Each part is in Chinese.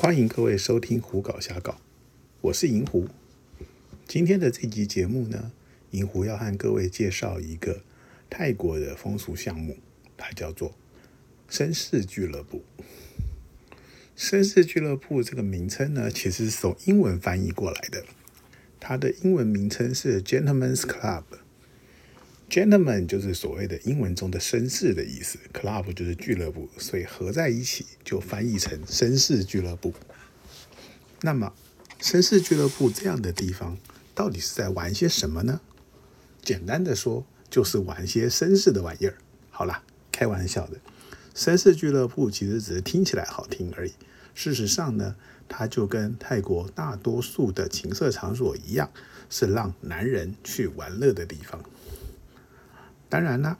欢迎各位收听《胡搞瞎搞》，我是银狐。今天的这集节目呢，银狐要和各位介绍一个泰国的风俗项目，它叫做绅士俱乐部。绅士俱乐部这个名称呢，其实是从英文翻译过来的，它的英文名称是 Gentlemen's Club。Gentleman 就是所谓的英文中的绅士的意思，Club 就是俱乐部，所以合在一起就翻译成绅士俱乐部。那么，绅士俱乐部这样的地方，到底是在玩些什么呢？简单的说，就是玩些绅士的玩意儿。好啦，开玩笑的，绅士俱乐部其实只是听起来好听而已。事实上呢，它就跟泰国大多数的情色场所一样，是让男人去玩乐的地方。当然呢，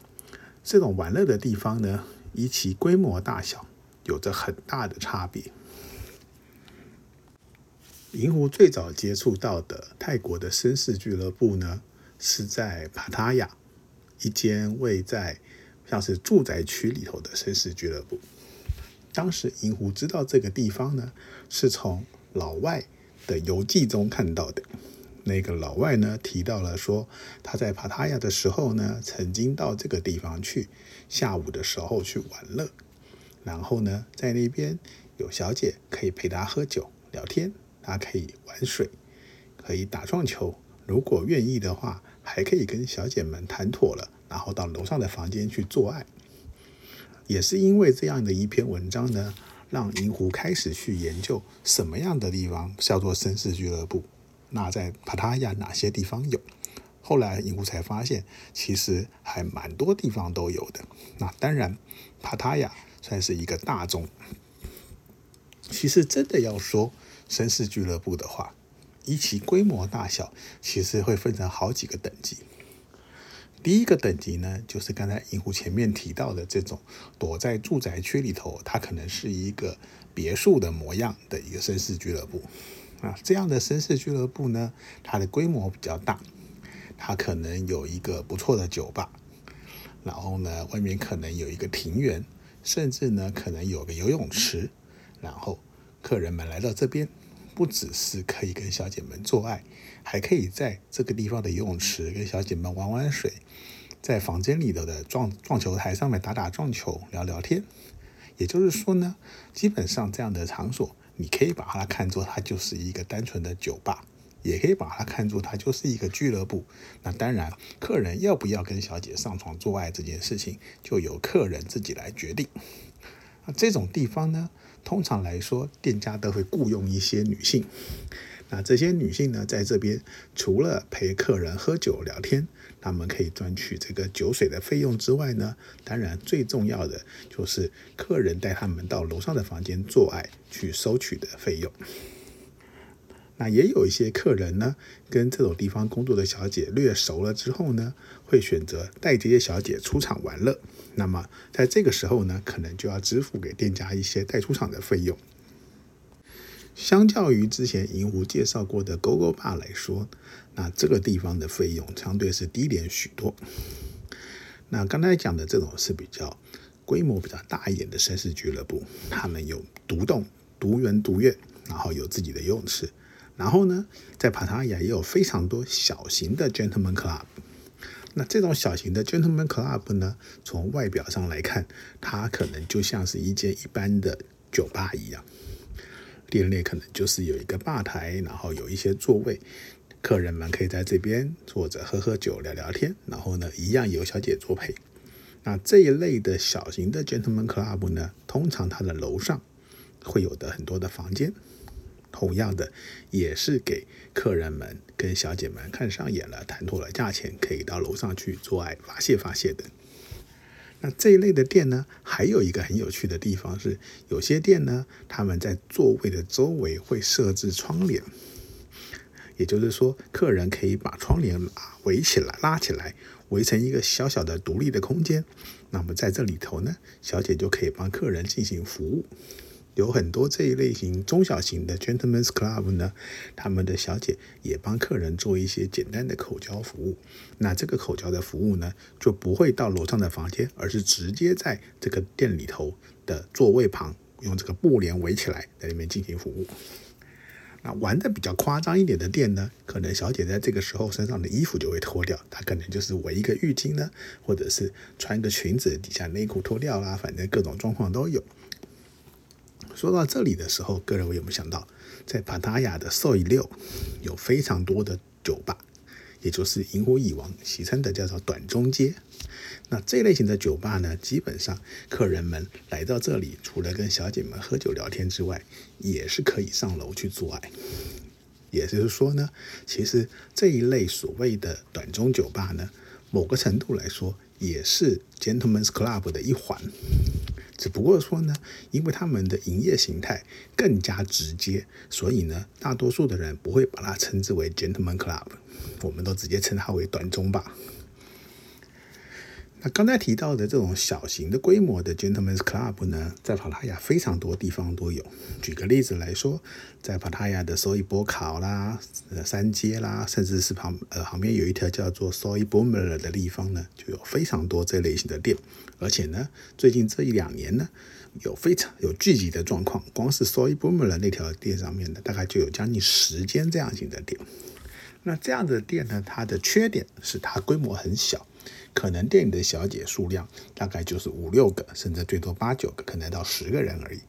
这种玩乐的地方呢，以其规模大小，有着很大的差别。银狐最早接触到的泰国的绅士俱乐部呢，是在帕塔亚一间位在像是住宅区里头的绅士俱乐部。当时银狐知道这个地方呢，是从老外的游记中看到的。那个老外呢提到了说，他在帕塔亚的时候呢，曾经到这个地方去，下午的时候去玩乐，然后呢，在那边有小姐可以陪他喝酒聊天，他可以玩水，可以打撞球，如果愿意的话，还可以跟小姐们谈妥了，然后到楼上的房间去做爱。也是因为这样的一篇文章呢，让银狐开始去研究什么样的地方叫做绅士俱乐部。那在帕塔亚哪些地方有？后来银狐才发现，其实还蛮多地方都有的。那当然，帕塔亚算是一个大众。其实真的要说绅士俱乐部的话，以其规模大小，其实会分成好几个等级。第一个等级呢，就是刚才银狐前面提到的这种躲在住宅区里头，它可能是一个别墅的模样的一个绅士俱乐部。啊，这样的绅士俱乐部呢，它的规模比较大，它可能有一个不错的酒吧，然后呢，外面可能有一个庭园，甚至呢，可能有个游泳池，然后客人们来到这边，不只是可以跟小姐们做爱，还可以在这个地方的游泳池跟小姐们玩玩水，在房间里头的撞撞球台上面打打撞球、聊聊天。也就是说呢，基本上这样的场所。你可以把它看作它就是一个单纯的酒吧，也可以把它看作它就是一个俱乐部。那当然，客人要不要跟小姐上床做爱这件事情，就由客人自己来决定。那这种地方呢，通常来说，店家都会雇佣一些女性。那这些女性呢，在这边除了陪客人喝酒聊天。他们可以赚取这个酒水的费用之外呢，当然最重要的就是客人带他们到楼上的房间做爱去收取的费用。那也有一些客人呢，跟这种地方工作的小姐略熟了之后呢，会选择带这些小姐出场玩乐。那么在这个时候呢，可能就要支付给店家一些带出场的费用。相较于之前银狐介绍过的勾勾坝来说，那这个地方的费用相对是低廉许多。那刚才讲的这种是比较规模比较大一点的绅士俱乐部，他们有独栋、独园、独院，然后有自己的泳池。然后呢，在帕塔亚也有非常多小型的 gentleman club。那这种小型的 gentleman club 呢，从外表上来看，它可能就像是一间一般的酒吧一样。店内可能就是有一个吧台，然后有一些座位，客人们可以在这边坐着喝喝酒、聊聊天，然后呢，一样有小姐作陪。那这一类的小型的 gentleman club 呢，通常它的楼上会有的很多的房间，同样的也是给客人们跟小姐们看上眼了、谈妥了价钱，可以到楼上去做爱发泄发泄的。那这一类的店呢，还有一个很有趣的地方是，有些店呢，他们在座位的周围会设置窗帘，也就是说，客人可以把窗帘围起来、拉起来，围成一个小小的独立的空间。那么在这里头呢，小姐就可以帮客人进行服务。有很多这一类型中小型的 gentlemen's club 呢，他们的小姐也帮客人做一些简单的口交服务。那这个口交的服务呢，就不会到楼上的房间，而是直接在这个店里头的座位旁用这个布帘围起来，在里面进行服务。那玩的比较夸张一点的店呢，可能小姐在这个时候身上的衣服就会脱掉，她可能就是围一个浴巾呢，或者是穿个裙子，底下内裤脱掉啦，反正各种状况都有。说到这里的时候，个人我有没有想到，在帕塔亚的 Soi 六有非常多的酒吧，也就是萤火蚁王戏称的叫做短中街。那这类型的酒吧呢，基本上客人们来到这里，除了跟小姐们喝酒聊天之外，也是可以上楼去做爱。也就是说呢，其实这一类所谓的短中酒吧呢，某个程度来说，也是 Gentlemen's Club 的一环。只不过说呢，因为他们的营业形态更加直接，所以呢，大多数的人不会把它称之为 gentleman Club，我们都直接称它为短中吧。那刚才提到的这种小型的规模的 Gentlemen's Club 呢，在帕塔亚非常多地方都有。举个例子来说，在帕塔亚的 Soi b o k a 啦、呃三街啦，甚至是旁呃旁边有一条叫做 Soi Boomer 的地方呢，就有非常多这类型的店。而且呢，最近这一两年呢，有非常有聚集的状况。光是 Soi Boomer 那条店上面呢，大概就有将近十间这样型的店。那这样的店呢，它的缺点是它规模很小。可能店里的小姐数量大概就是五六个，甚至最多八九个，可能到十个人而已。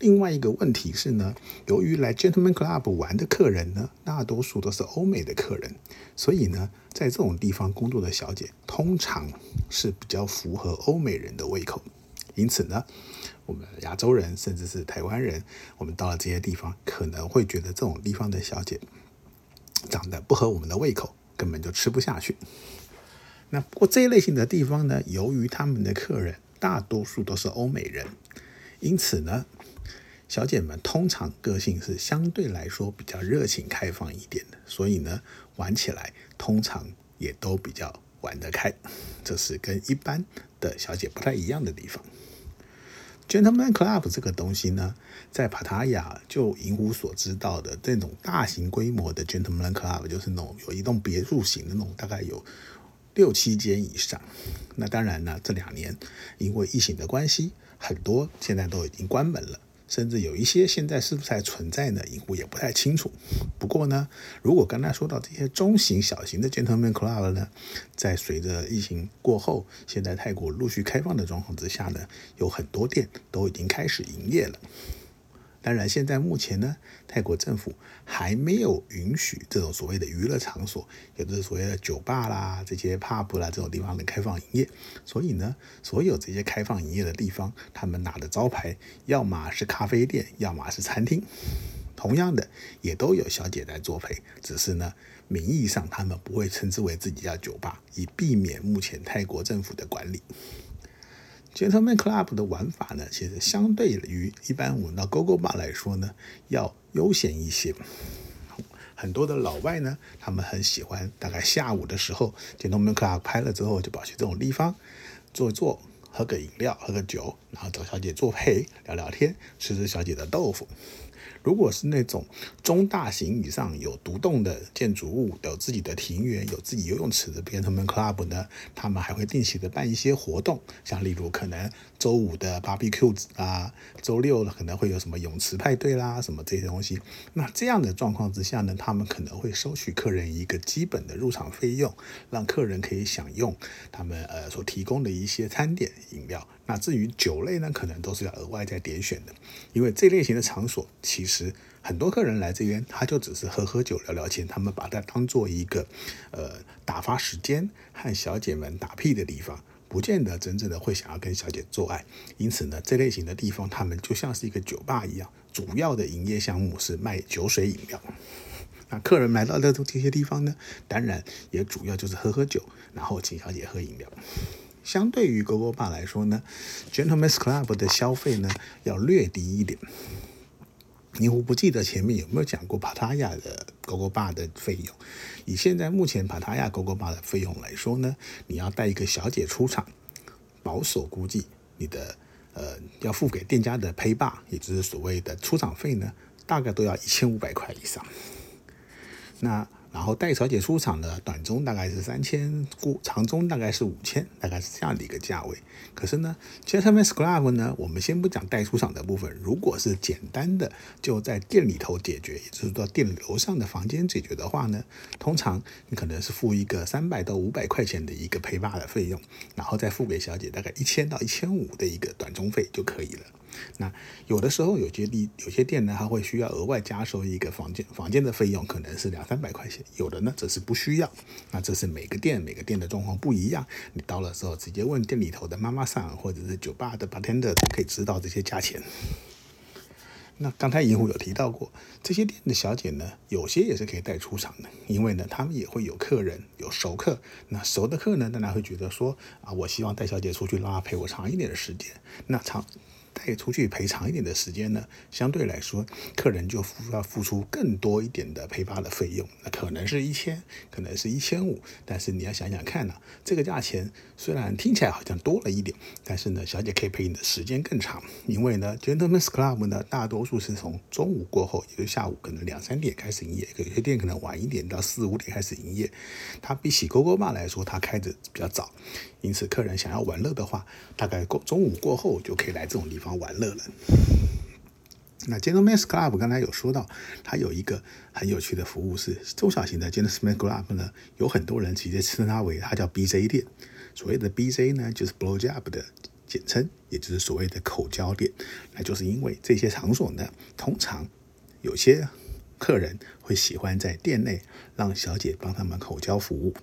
另外一个问题是呢，由于来 Gentleman Club 玩的客人呢，大多数都是欧美的客人，所以呢，在这种地方工作的小姐通常是比较符合欧美人的胃口。因此呢，我们亚洲人甚至是台湾人，我们到了这些地方，可能会觉得这种地方的小姐长得不合我们的胃口，根本就吃不下去。那不过这一类型的地方呢，由于他们的客人大多数都是欧美人，因此呢，小姐们通常个性是相对来说比较热情开放一点的，所以呢，玩起来通常也都比较玩得开，这是跟一般的小姐不太一样的地方。Gentleman Club 这个东西呢，在帕塔亚就银湖所知道的这种大型规模的 Gentleman Club，就是那种有一栋别墅型的那种，大概有。六七间以上，那当然呢，这两年因为疫情的关系，很多现在都已经关门了，甚至有一些现在是不是还存在呢？银湖也不太清楚。不过呢，如果刚才说到这些中型、小型的 Gentleman Club 呢，在随着疫情过后，现在泰国陆续开放的状况之下呢，有很多店都已经开始营业了。当然，现在目前呢，泰国政府还没有允许这种所谓的娱乐场所，也就是所谓的酒吧啦、这些 pub 啦这种地方的开放营业。所以呢，所有这些开放营业的地方，他们拿的招牌，要么是咖啡店，要么是餐厅。同样的，也都有小姐在作陪，只是呢，名义上他们不会称之为自己叫酒吧，以避免目前泰国政府的管理。Gentleman Club 的玩法呢，其实相对于一般我们到 GoGo Bar 来说呢，要悠闲一些。很多的老外呢，他们很喜欢，大概下午的时候，Gentleman Club 拍了之后，就跑去这种地方坐一坐，喝个饮料，喝个酒，然后找小姐作陪，聊聊天，吃吃小姐的豆腐。如果是那种中大型以上有独栋的建筑物，有自己的庭园，有自己游泳池的 gentlemen club 呢，他们还会定期的办一些活动，像例如可能周五的 barbecue 啊，周六可能会有什么泳池派对啦，什么这些东西。那这样的状况之下呢，他们可能会收取客人一个基本的入场费用，让客人可以享用他们呃所提供的一些餐点饮料。那至于酒类呢，可能都是要额外再点选的，因为这类型的场所其实很多客人来这边，他就只是喝喝酒、聊聊天，他们把它当做一个呃打发时间和小姐们打屁的地方，不见得真正的会想要跟小姐做爱。因此呢，这类型的地方，他们就像是一个酒吧一样，主要的营业项目是卖酒水饮料。那客人来到这这些地方呢，当然也主要就是喝喝酒，然后请小姐喝饮料。相对于 GoGo b 来说呢，Gentlemen's Club 的消费呢要略低一点。你我不记得前面有没有讲过帕塔亚的 gogoba 的费用。以现在目前帕塔亚 GoGo Bar 的费用来说呢，你要带一个小姐出场，保守估计你的呃要付给店家的 Pay Bar，也就是所谓的出场费呢，大概都要一千五百块以上。那然后带小姐出场的，短中大概是三千，长中大概是五千，大概是这样的一个价位。可是呢，Gentlemen's Club 呢，我们先不讲带出场的部分，如果是简单的就在店里头解决，也就是说店楼上的房间解决的话呢，通常你可能是付一个三百到五百块钱的一个陪爸的费用，然后再付给小姐大概一千到一千五的一个短中费就可以了。那有的时候有些地有些店呢，它会需要额外加收一个房间房间的费用，可能是两三百块钱。有的呢则是不需要。那这是每个店每个店的状况不一样。你到了时候直接问店里头的妈妈桑或者是酒吧的 bartender 都可以知道这些价钱。那刚才银狐有提到过，这些店的小姐呢，有些也是可以带出场的，因为呢他们也会有客人有熟客。那熟的客呢，当然会觉得说啊，我希望带小姐出去，让她陪我长一点的时间。那长。带出去陪长一点的时间呢，相对来说，客人就付要付出更多一点的陪发的费用，那可能是一千，可能是一千五，但是你要想想看呢，这个价钱虽然听起来好像多了一点，但是呢，小姐可以陪你的时间更长，因为呢，Gentlemen's Club 呢，大多数是从中午过后，也就下午可能两三点开始营业，有些店可能晚一点到四五点开始营业，它比起勾勾吧来说，它开的比较早，因此客人想要玩乐的话，大概过中午过后就可以来这种地方。玩乐了。那 Gentlemen's Club 刚才有说到，它有一个很有趣的服务是中小型的 Gentlemen's Club 呢，有很多人直接称它为它叫 BJ 店。所谓的 BJ 呢，就是 Blow Job 的简称，也就是所谓的口交店。那就是因为这些场所呢，通常有些客人会喜欢在店内让小姐帮他们口交服务。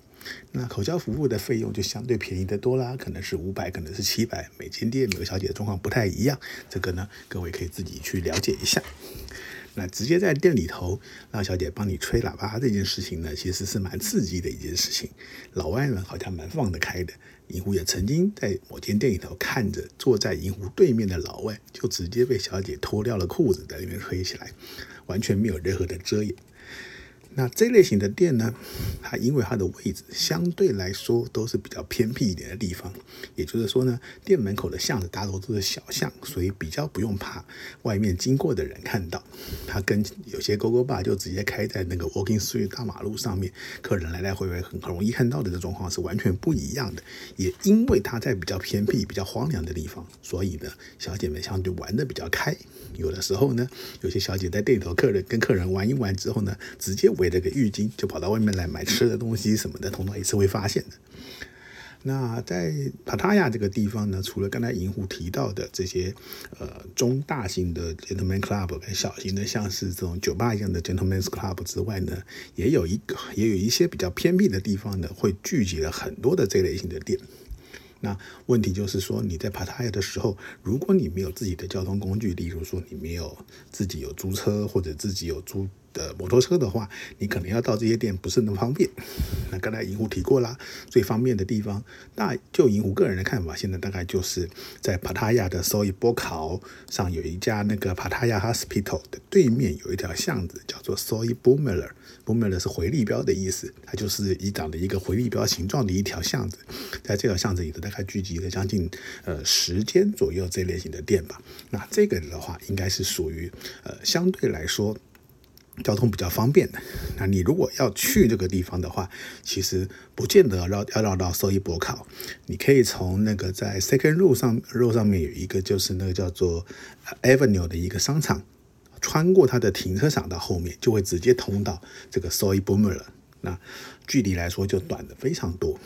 那口交服务的费用就相对便宜的多啦，可能是五百，可能是七百。每间店每个小姐的状况不太一样，这个呢，各位可以自己去了解一下。那直接在店里头让小姐帮你吹喇叭这件事情呢，其实是蛮刺激的一件事情。老外呢好像蛮放得开的，银狐也曾经在某间店里头看着坐在银狐对面的老外，就直接被小姐脱掉了裤子在里面吹起来，完全没有任何的遮掩。那这类型的店呢，它因为它的位置相对来说都是比较偏僻一点的地方，也就是说呢，店门口的巷子大多都是小巷，所以比较不用怕外面经过的人看到。它跟有些勾勾吧就直接开在那个 Walking Street 大马路上面，客人来来回回很很容易看到的这状况是完全不一样的。也因为它在比较偏僻、比较荒凉的地方，所以呢，小姐们相对玩的比较开。有的时候呢，有些小姐在店里头，客人跟客人玩一玩之后呢，直接围了个浴巾，就跑到外面来买吃的东西什么的，通常也是会发现的。那在帕塔亚这个地方呢，除了刚才银狐提到的这些呃中大型的 gentleman club 跟小型的像是这种酒吧一样的 gentleman's club 之外呢，也有一个也有一些比较偏僻的地方呢，会聚集了很多的这类型的店。那问题就是说，你在帕塔亚的时候，如果你没有自己的交通工具，例如说你没有自己有租车或者自己有租。的摩托车的话，你可能要到这些店不是那么方便。那刚才银狐提过啦，最方便的地方，那就银狐个人的看法，现在大概就是在帕塔亚的 Soy 波考上有一家那个帕塔亚 Hospital 的对面有一条巷子，叫做 Soy Boomer。Boomer 是回力标的意思，它就是以长的一个回力标形状的一条巷子。在这条巷子里头，大概聚集了将近呃十间左右这类型的店吧。那这个的话，应该是属于呃相对来说。交通比较方便的，那你如果要去这个地方的话，其实不见得绕要绕到收益博考，你可以从那个在 Second Road 上 Road 上面有一个就是那个叫做 Avenue 的一个商场，穿过它的停车场到后面就会直接通到这个 Soy Boomer 了。那距离来说就短的非常多。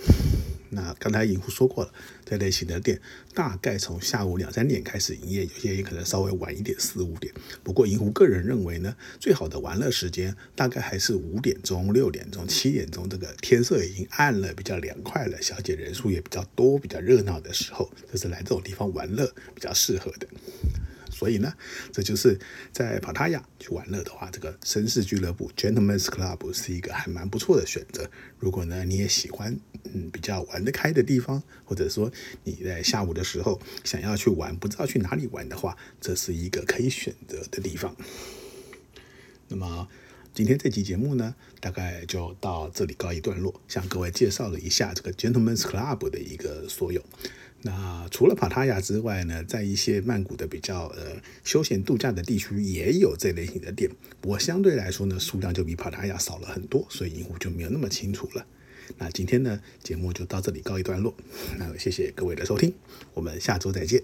那刚才银狐说过了，这类型的店大概从下午两三点开始营业，有些也可能稍微晚一点，四五点。不过银狐个人认为呢，最好的玩乐时间大概还是五点钟、六点钟、七点钟，这个天色已经暗了，比较凉快了，小姐人数也比较多、比较热闹的时候，就是来这种地方玩乐比较适合的。所以呢，这就是在帕塔亚去玩乐的话，这个绅士俱乐部 （Gentlemen's Club） 是一个还蛮不错的选择。如果呢你也喜欢嗯比较玩得开的地方，或者说你在下午的时候想要去玩，不知道去哪里玩的话，这是一个可以选择的地方。那么今天这期节目呢，大概就到这里告一段落，向各位介绍了一下这个 Gentlemen's Club 的一个所有。那除了帕塔亚之外呢，在一些曼谷的比较呃休闲度假的地区也有这类型的店，不过相对来说呢，数量就比帕塔亚少了很多，所以银狐就没有那么清楚了。那今天呢，节目就到这里告一段落。那谢谢各位的收听，我们下周再见。